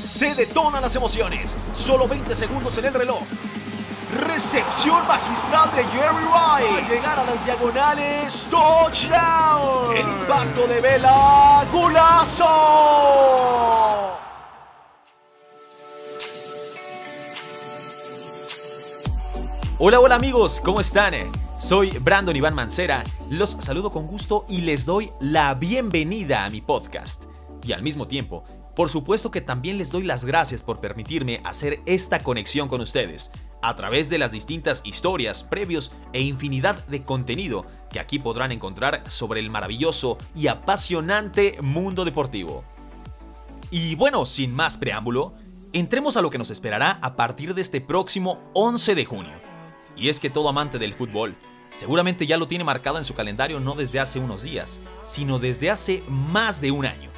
Se detonan las emociones. Solo 20 segundos en el reloj. Recepción magistral de Jerry Rice. llegar a las diagonales. Touchdown. El impacto de Vela. Gulazo. Hola, hola amigos, ¿cómo están? Soy Brandon Iván Mancera, los saludo con gusto y les doy la bienvenida a mi podcast. Y al mismo tiempo, por supuesto que también les doy las gracias por permitirme hacer esta conexión con ustedes, a través de las distintas historias, previos e infinidad de contenido que aquí podrán encontrar sobre el maravilloso y apasionante mundo deportivo. Y bueno, sin más preámbulo, entremos a lo que nos esperará a partir de este próximo 11 de junio. Y es que todo amante del fútbol seguramente ya lo tiene marcado en su calendario no desde hace unos días, sino desde hace más de un año,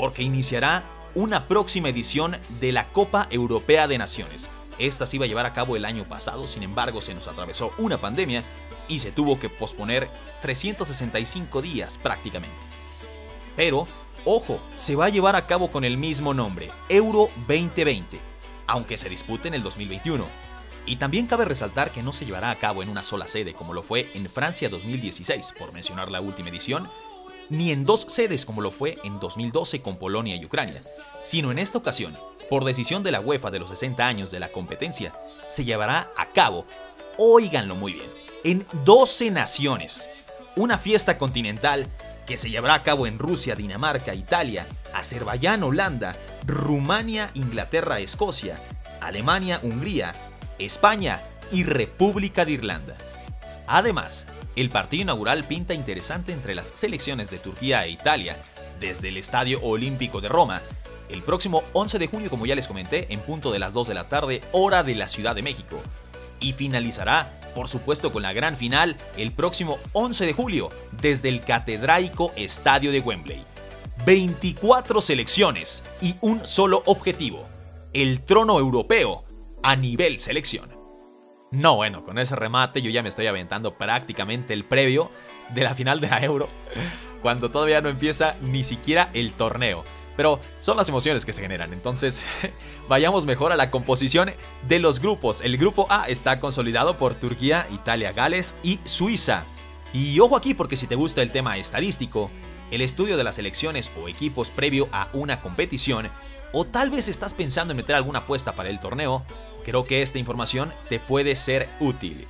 porque iniciará una próxima edición de la Copa Europea de Naciones. Esta se iba a llevar a cabo el año pasado, sin embargo se nos atravesó una pandemia y se tuvo que posponer 365 días prácticamente. Pero, ojo, se va a llevar a cabo con el mismo nombre, Euro 2020, aunque se dispute en el 2021 y también cabe resaltar que no se llevará a cabo en una sola sede como lo fue en Francia 2016, por mencionar la última edición, ni en dos sedes como lo fue en 2012 con Polonia y Ucrania, sino en esta ocasión, por decisión de la UEFA de los 60 años de la competencia, se llevará a cabo, oíganlo muy bien, en 12 naciones, una fiesta continental que se llevará a cabo en Rusia, Dinamarca, Italia, Azerbaiyán, Holanda, Rumania, Inglaterra, Escocia, Alemania, Hungría, España y República de Irlanda. Además, el partido inaugural pinta interesante entre las selecciones de Turquía e Italia, desde el Estadio Olímpico de Roma, el próximo 11 de junio, como ya les comenté, en punto de las 2 de la tarde, hora de la Ciudad de México. Y finalizará, por supuesto, con la gran final el próximo 11 de julio, desde el catedraico Estadio de Wembley. 24 selecciones y un solo objetivo, el trono europeo a nivel selección. No, bueno, con ese remate yo ya me estoy aventando prácticamente el previo de la final de la Euro, cuando todavía no empieza ni siquiera el torneo. Pero son las emociones que se generan, entonces vayamos mejor a la composición de los grupos. El grupo A está consolidado por Turquía, Italia, Gales y Suiza. Y ojo aquí porque si te gusta el tema estadístico, el estudio de las selecciones o equipos previo a una competición, o tal vez estás pensando en meter alguna apuesta para el torneo, Creo que esta información te puede ser útil.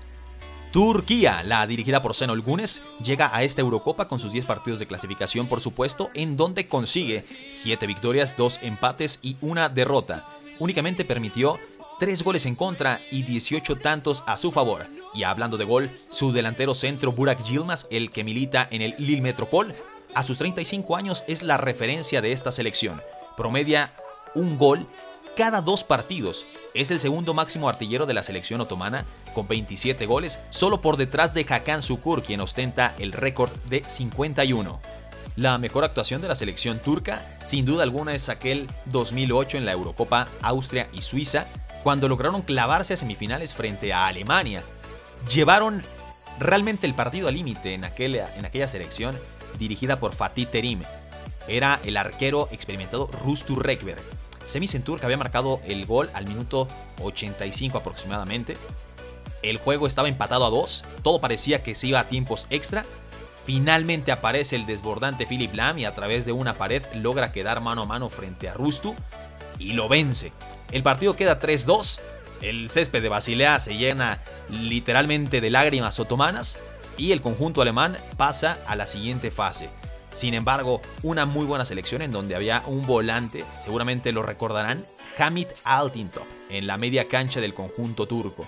Turquía, la dirigida por Senol Gunes, llega a esta Eurocopa con sus 10 partidos de clasificación, por supuesto, en donde consigue 7 victorias, 2 empates y una derrota. Únicamente permitió 3 goles en contra y 18 tantos a su favor. Y hablando de gol, su delantero centro Burak Yilmaz, el que milita en el Lille Metropol, a sus 35 años es la referencia de esta selección. Promedia un gol cada dos partidos. Es el segundo máximo artillero de la selección otomana, con 27 goles, solo por detrás de Hakan Sukur, quien ostenta el récord de 51. La mejor actuación de la selección turca, sin duda alguna, es aquel 2008 en la Eurocopa Austria y Suiza, cuando lograron clavarse a semifinales frente a Alemania. Llevaron realmente el partido al límite en, aquella selección dirigida por Fatih Terim. Era el arquero experimentado Rustu Rekberg Semi Centur, que había marcado el gol al minuto 85 aproximadamente. El juego estaba empatado a 2, todo parecía que se iba a tiempos extra. Finalmente aparece el desbordante Philip Lam y a través de una pared logra quedar mano a mano frente a Rustu y lo vence. El partido queda 3-2. El césped de Basilea se llena literalmente de lágrimas otomanas y el conjunto alemán pasa a la siguiente fase. Sin embargo, una muy buena selección en donde había un volante, seguramente lo recordarán, Hamid Altintop, en la media cancha del conjunto turco.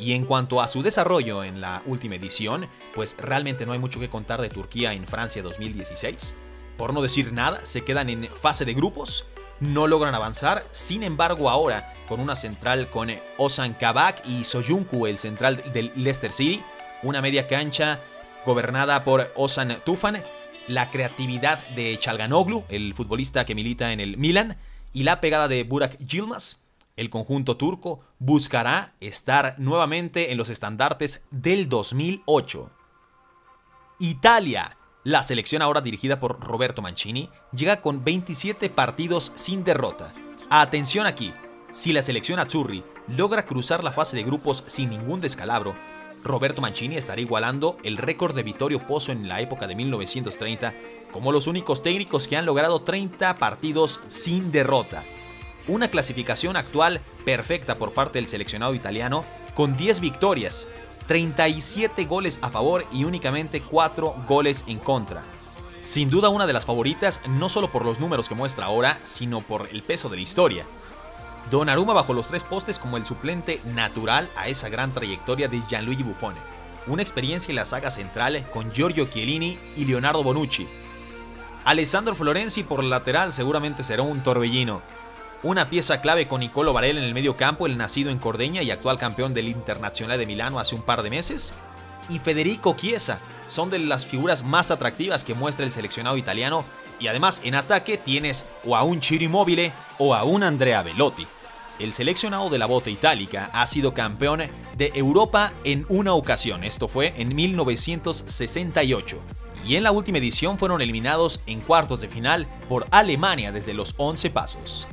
Y en cuanto a su desarrollo en la última edición, pues realmente no hay mucho que contar de Turquía en Francia 2016. Por no decir nada, se quedan en fase de grupos, no logran avanzar, sin embargo ahora con una central con Ozan Kabak y Soyuncu, el central del Leicester City, una media cancha gobernada por Ozan Tufan la creatividad de Chalganoglu, el futbolista que milita en el Milan, y la pegada de Burak Yilmaz, el conjunto turco buscará estar nuevamente en los estandartes del 2008. Italia, La selección ahora dirigida por Roberto Mancini llega con 27 partidos sin derrota. Atención aquí, si la selección Azzurri logra cruzar la fase de grupos sin ningún descalabro, Roberto Mancini estará igualando el récord de Vittorio Pozzo en la época de 1930 como los únicos técnicos que han logrado 30 partidos sin derrota. Una clasificación actual perfecta por parte del seleccionado italiano con 10 victorias, 37 goles a favor y únicamente 4 goles en contra. Sin duda una de las favoritas no solo por los números que muestra ahora, sino por el peso de la historia. Donnarumma bajo los tres postes como el suplente natural a esa gran trayectoria de Gianluigi Buffon. Una experiencia en la saga central con Giorgio Chiellini y Leonardo Bonucci. Alessandro Florenzi por lateral seguramente será un torbellino. Una pieza clave con Nicolo Varela en el medio campo, el nacido en Cordeña y actual campeón del Internacional de Milano hace un par de meses. Y Federico Chiesa son de las figuras más atractivas que muestra el seleccionado italiano. Y además en ataque tienes o a un Ciro Immobile o a un Andrea Velotti. El seleccionado de la bota itálica ha sido campeón de Europa en una ocasión, esto fue en 1968. Y en la última edición fueron eliminados en cuartos de final por Alemania desde los 11 pasos.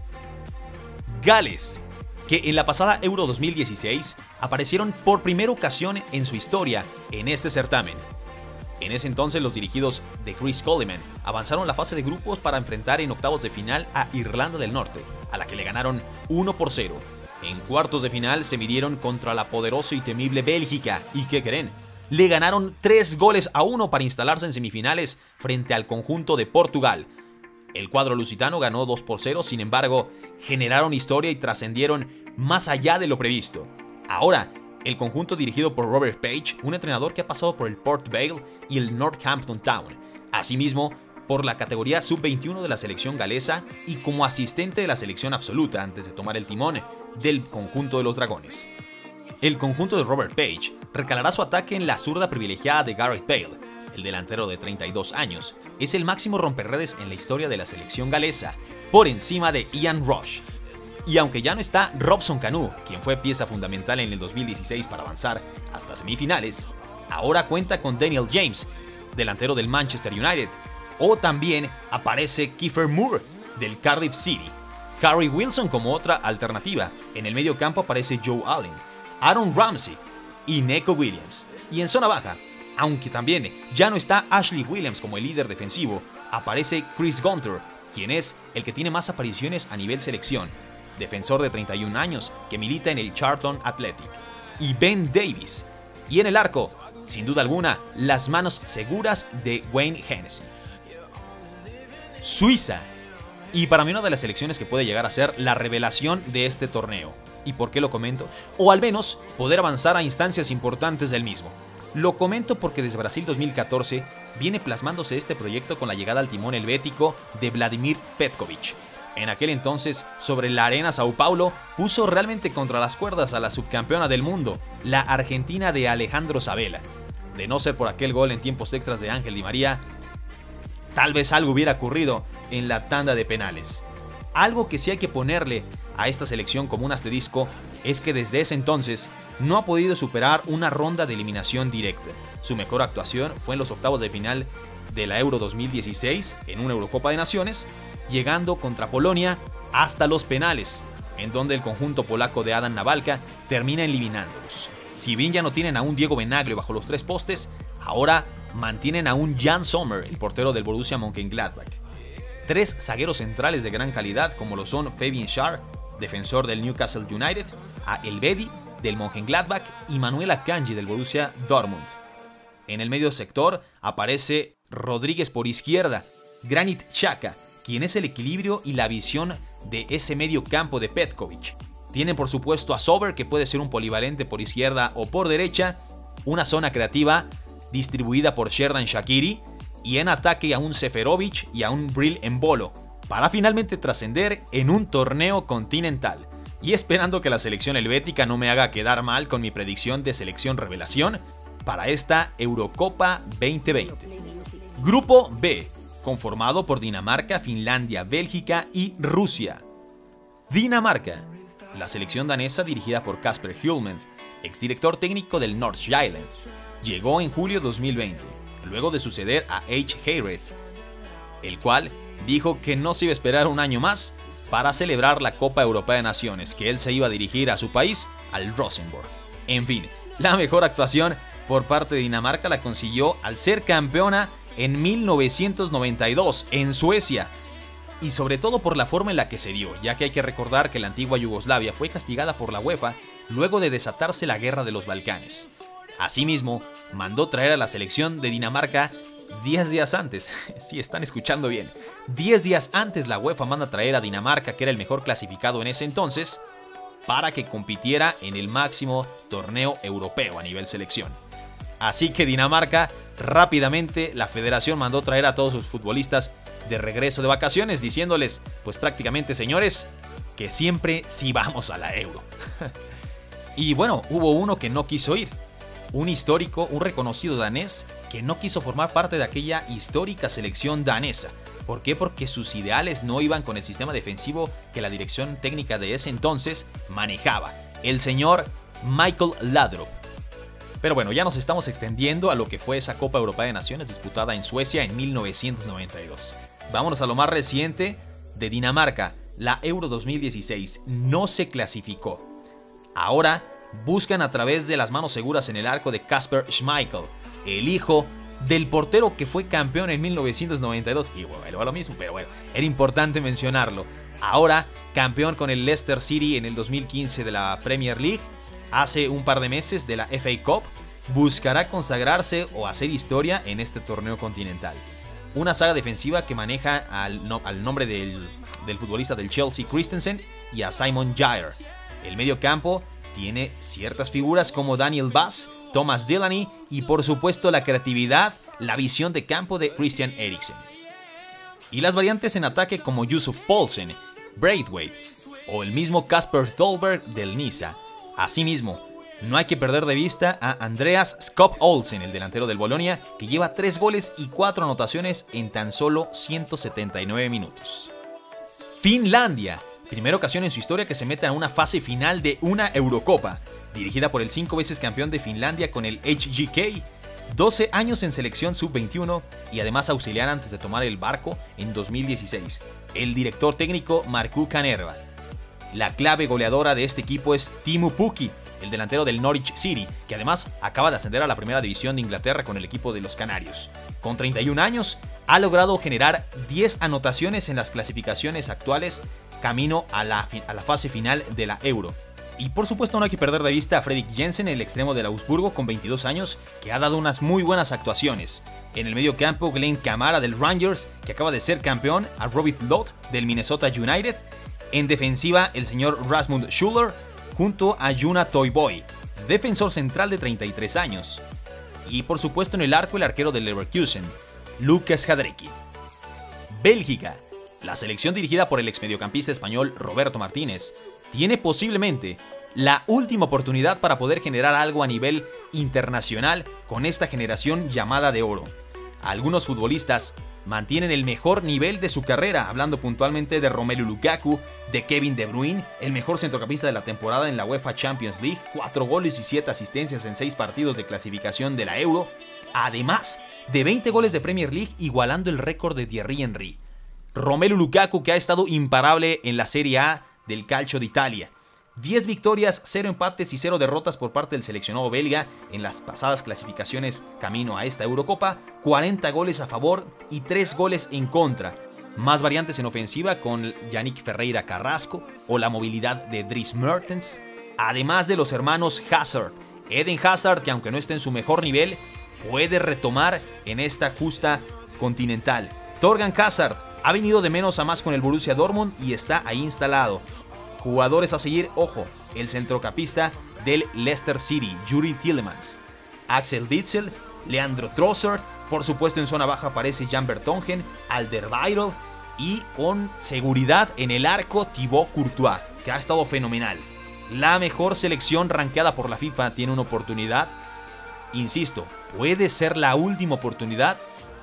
Gales, que en la pasada Euro 2016 aparecieron por primera ocasión en su historia en este certamen. En ese entonces los dirigidos de Chris Coleman avanzaron la fase de grupos para enfrentar en octavos de final a Irlanda del Norte, a la que le ganaron 1 por 0. En cuartos de final se midieron contra la poderosa y temible Bélgica, y ¿qué creen? Le ganaron 3 goles a 1 para instalarse en semifinales frente al conjunto de Portugal. El cuadro lusitano ganó 2 por 0, sin embargo, generaron historia y trascendieron más allá de lo previsto. Ahora, el conjunto dirigido por Robert Page, un entrenador que ha pasado por el Port Vale y el Northampton Town. Asimismo, por la categoría sub-21 de la selección galesa y como asistente de la selección absoluta antes de tomar el timón del conjunto de los dragones. El conjunto de Robert Page recalará su ataque en la zurda privilegiada de Gareth Bale. El delantero de 32 años es el máximo romperredes en la historia de la selección galesa, por encima de Ian Rush, y aunque ya no está Robson Canu, quien fue pieza fundamental en el 2016 para avanzar hasta semifinales, ahora cuenta con Daniel James, delantero del Manchester United, o también aparece Kiefer Moore del Cardiff City. Harry Wilson como otra alternativa. En el medio campo aparece Joe Allen, Aaron Ramsey y Neko Williams. Y en zona baja, aunque también ya no está Ashley Williams como el líder defensivo, aparece Chris Gunter, quien es el que tiene más apariciones a nivel selección defensor de 31 años que milita en el Charlton Athletic, y Ben Davis. Y en el arco, sin duda alguna, las manos seguras de Wayne Hennessy. Suiza. Y para mí una de las selecciones que puede llegar a ser la revelación de este torneo. ¿Y por qué lo comento? O al menos poder avanzar a instancias importantes del mismo. Lo comento porque desde Brasil 2014 viene plasmándose este proyecto con la llegada al timón helvético de Vladimir Petkovic, en aquel entonces, sobre la arena Sao Paulo, puso realmente contra las cuerdas a la subcampeona del mundo, la Argentina de Alejandro Sabela. De no ser por aquel gol en tiempos extras de Ángel Di María, tal vez algo hubiera ocurrido en la tanda de penales. Algo que sí hay que ponerle a esta selección como un asterisco es que desde ese entonces no ha podido superar una ronda de eliminación directa. Su mejor actuación fue en los octavos de final de la Euro 2016 en una Eurocopa de Naciones llegando contra Polonia hasta los penales, en donde el conjunto polaco de Adam Navalka termina eliminándolos. Si bien ya no tienen a un Diego Benaglio bajo los tres postes, ahora mantienen a un Jan Sommer, el portero del Borussia Mönchengladbach. Tres zagueros centrales de gran calidad como lo son Fabian Schär, defensor del Newcastle United, a Elvedi del Mönchengladbach y Manuel Akanji del Borussia Dortmund. En el medio sector aparece Rodríguez por izquierda, Granit Xhaka quien es el equilibrio y la visión de ese medio campo de Petkovic. Tienen por supuesto a Sober, que puede ser un polivalente por izquierda o por derecha, una zona creativa distribuida por Sherdan Shakiri, y en ataque a un Seferovic y a un Brill Bolo, para finalmente trascender en un torneo continental. Y esperando que la selección helvética no me haga quedar mal con mi predicción de selección revelación para esta Eurocopa 2020. Grupo B, conformado por Dinamarca, Finlandia, Bélgica y Rusia. Dinamarca. La selección danesa dirigida por Kasper Hjulmand, exdirector técnico del North Island, llegó en julio 2020. luego de suceder a H. Hayred, el cual dijo que no se iba a esperar un año más para celebrar la Copa Europea de Naciones, que él se iba a dirigir a su país, al Rosenborg. En fin, la mejor actuación por parte de Dinamarca la consiguió al ser campeona en 1992 en Suecia, y sobre todo por la forma en la que se dio, ya que hay que recordar que la antigua Yugoslavia fue castigada por la UEFA luego de desatarse la guerra de los Balcanes. Asimismo, mandó traer a la selección de Dinamarca 10 días antes, si están escuchando bien, 10 días antes la UEFA manda traer a Dinamarca, que era el mejor clasificado en ese entonces, para que compitiera en el máximo torneo europeo a nivel selección. Así que Dinamarca, rápidamente la federación mandó traer a todos sus futbolistas de regreso de vacaciones, diciéndoles, pues prácticamente señores, que siempre sí vamos a la euro. y bueno, hubo uno que no quiso ir, un histórico, un reconocido danés, que no quiso formar parte de aquella histórica selección danesa. ¿Por qué? Porque sus ideales no iban con el sistema defensivo que la dirección técnica de ese entonces manejaba. El señor Michael Ladrup. Pero bueno, ya nos estamos extendiendo a lo que fue esa Copa Europea de Naciones disputada en Suecia en 1992. Vámonos a lo más reciente de Dinamarca. La Euro 2016 no se clasificó. Ahora buscan a través de las manos seguras en el arco de Kasper Schmeichel, el hijo del portero que fue campeón en 1992. Y bueno, va lo mismo, pero bueno, era importante mencionarlo. Ahora, campeón con el Leicester City en el 2015 de la Premier League, hace un par de meses de la FA Cup, buscará consagrarse o hacer historia en este torneo continental. Una saga defensiva que maneja al, nombre del, del, futbolista del Chelsea Christensen y a Simon Jair. El medio campo tiene ciertas figuras como Daniel Bass, Thomas Delaney y por supuesto la creatividad, la visión de campo de Christian Eriksen. Y las variantes en ataque como Yusuf Paulsen, Braithwaite o el mismo Casper Tolberg del Niza. Asimismo, no hay que perder de vista a Andreas Skop Olsen, el delantero del Bolonia, que lleva 3 goles y 4 anotaciones en tan solo 179 minutos. Finlandia, primera ocasión en su historia que se mete a una fase final de una Eurocopa, dirigida por el 5 veces campeón de Finlandia con el HGK, 12 años en selección sub-21 y además auxiliar antes de tomar el barco en 2016, el director técnico Markku Kanerva. La clave goleadora de este equipo es Timu Pukki, el delantero del Norwich City, que además acaba de ascender a la primera división de Inglaterra con el equipo de los Canarios. Con 31 años, ha logrado generar 10 anotaciones en las clasificaciones actuales camino a la, a la fase final de la Euro. Y por supuesto no hay que perder de vista a Fredrik Jensen, el extremo del Augsburgo con 22 años, que ha dado unas muy buenas actuaciones. En el medio campo, Glenn Camara del Rangers, que acaba de ser campeón, a Robert Lott del Minnesota United. En defensiva, el señor Rasmund Schuller, junto a Juna Toyboy, defensor central de 33 años. Y por supuesto en el arco el arquero del Leverkusen, Lucas Jadrecki. Bélgica. La selección dirigida por el exmediocampista español Roberto Martínez tiene posiblemente la última oportunidad para poder generar algo a nivel internacional con esta generación llamada de oro. Algunos futbolistas mantienen el mejor nivel de su carrera, hablando puntualmente de Romelu Lukaku, de Kevin De Bruyne, el mejor centrocampista de la temporada en la UEFA Champions League, 4 goles y 7 asistencias en 6 partidos de clasificación de la Euro, además de 20 goles de Premier League igualando el récord de Thierry Henry. Romelu Lukaku que ha estado imparable en la Serie A del Calcio de Italia. 10 victorias, 0 empates y 0 derrotas por parte del seleccionado belga en las pasadas clasificaciones camino a esta Eurocopa, 40 goles a favor y 3 goles en contra. Más variantes en ofensiva con Yannick Ferreira Carrasco o la movilidad de Dries Mertens, además de los hermanos Hazard. Eden Hazard, que aunque no esté en su mejor nivel, puede retomar en esta justa continental. Torgan Hazard ha venido de menos a más con el Borussia Dortmund y está ahí instalado. Jugadores a seguir, ojo, el centrocapista del Leicester City, Yuri Tillemans, Axel Witzel, Leandro Trossard, por supuesto en zona baja aparece Jan Bertongen, Alderweireld y con seguridad en el arco Thibaut Courtois, que ha estado fenomenal. La mejor selección rankeada por la FIFA tiene una oportunidad. Insisto, puede ser la última oportunidad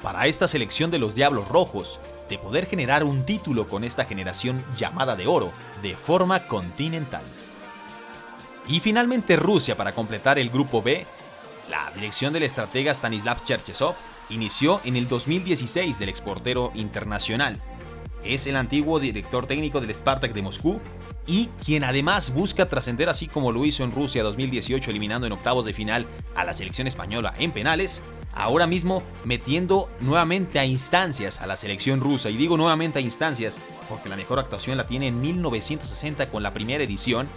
para esta selección de los Diablos Rojos de poder generar un título con esta generación llamada de oro de forma continental. Y finalmente Rusia para completar el grupo B, la dirección del estratega Stanislav Cherchesov inició en el 2016 del exportero internacional. Es el antiguo director técnico del Spartak de Moscú y quien además busca trascender así como lo hizo en Rusia 2018 eliminando en octavos de final a la selección española en penales, ahora mismo metiendo nuevamente a instancias a la selección rusa. Y digo nuevamente a instancias porque la mejor actuación la tiene en 1960 con la primera edición,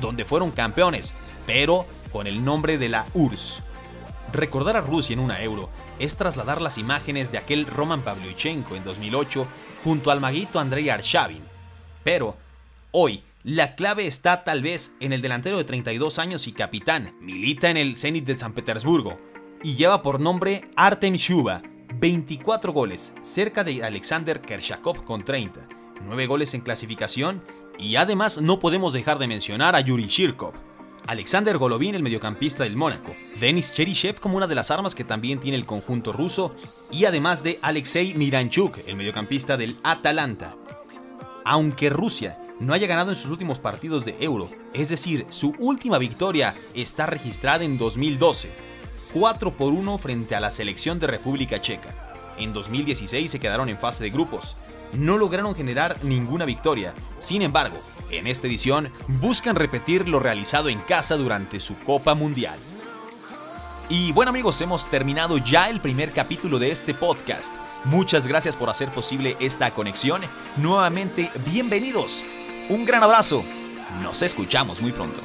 donde fueron campeones, pero con el nombre de la URSS. Recordar a Rusia en una euro es trasladar las imágenes de aquel Roman Pavlyuchenko en 2008 junto al maguito Andrei Arshavin. Pero, hoy, la clave está tal vez en el delantero de 32 años y capitán, milita en el Zenit de San Petersburgo, y lleva por nombre Artem Shuba, 24 goles, cerca de Alexander Kershakov con 30, 9 goles en clasificación y además no podemos dejar de mencionar a Yuri Shirkov. Alexander Golovin, el mediocampista del Mónaco, Denis Cheryshev como una de las armas que también tiene el conjunto ruso y además de Alexei Miranchuk, el mediocampista del Atalanta. Aunque Rusia no haya ganado en sus últimos partidos de Euro, es decir, su última victoria está registrada en 2012, 4 por 1 frente a la selección de República Checa. En 2016 se quedaron en fase de grupos. No lograron generar ninguna victoria. Sin embargo, en esta edición buscan repetir lo realizado en casa durante su Copa Mundial. Y bueno amigos, hemos terminado ya el primer capítulo de este podcast. Muchas gracias por hacer posible esta conexión. Nuevamente, bienvenidos. Un gran abrazo. Nos escuchamos muy pronto.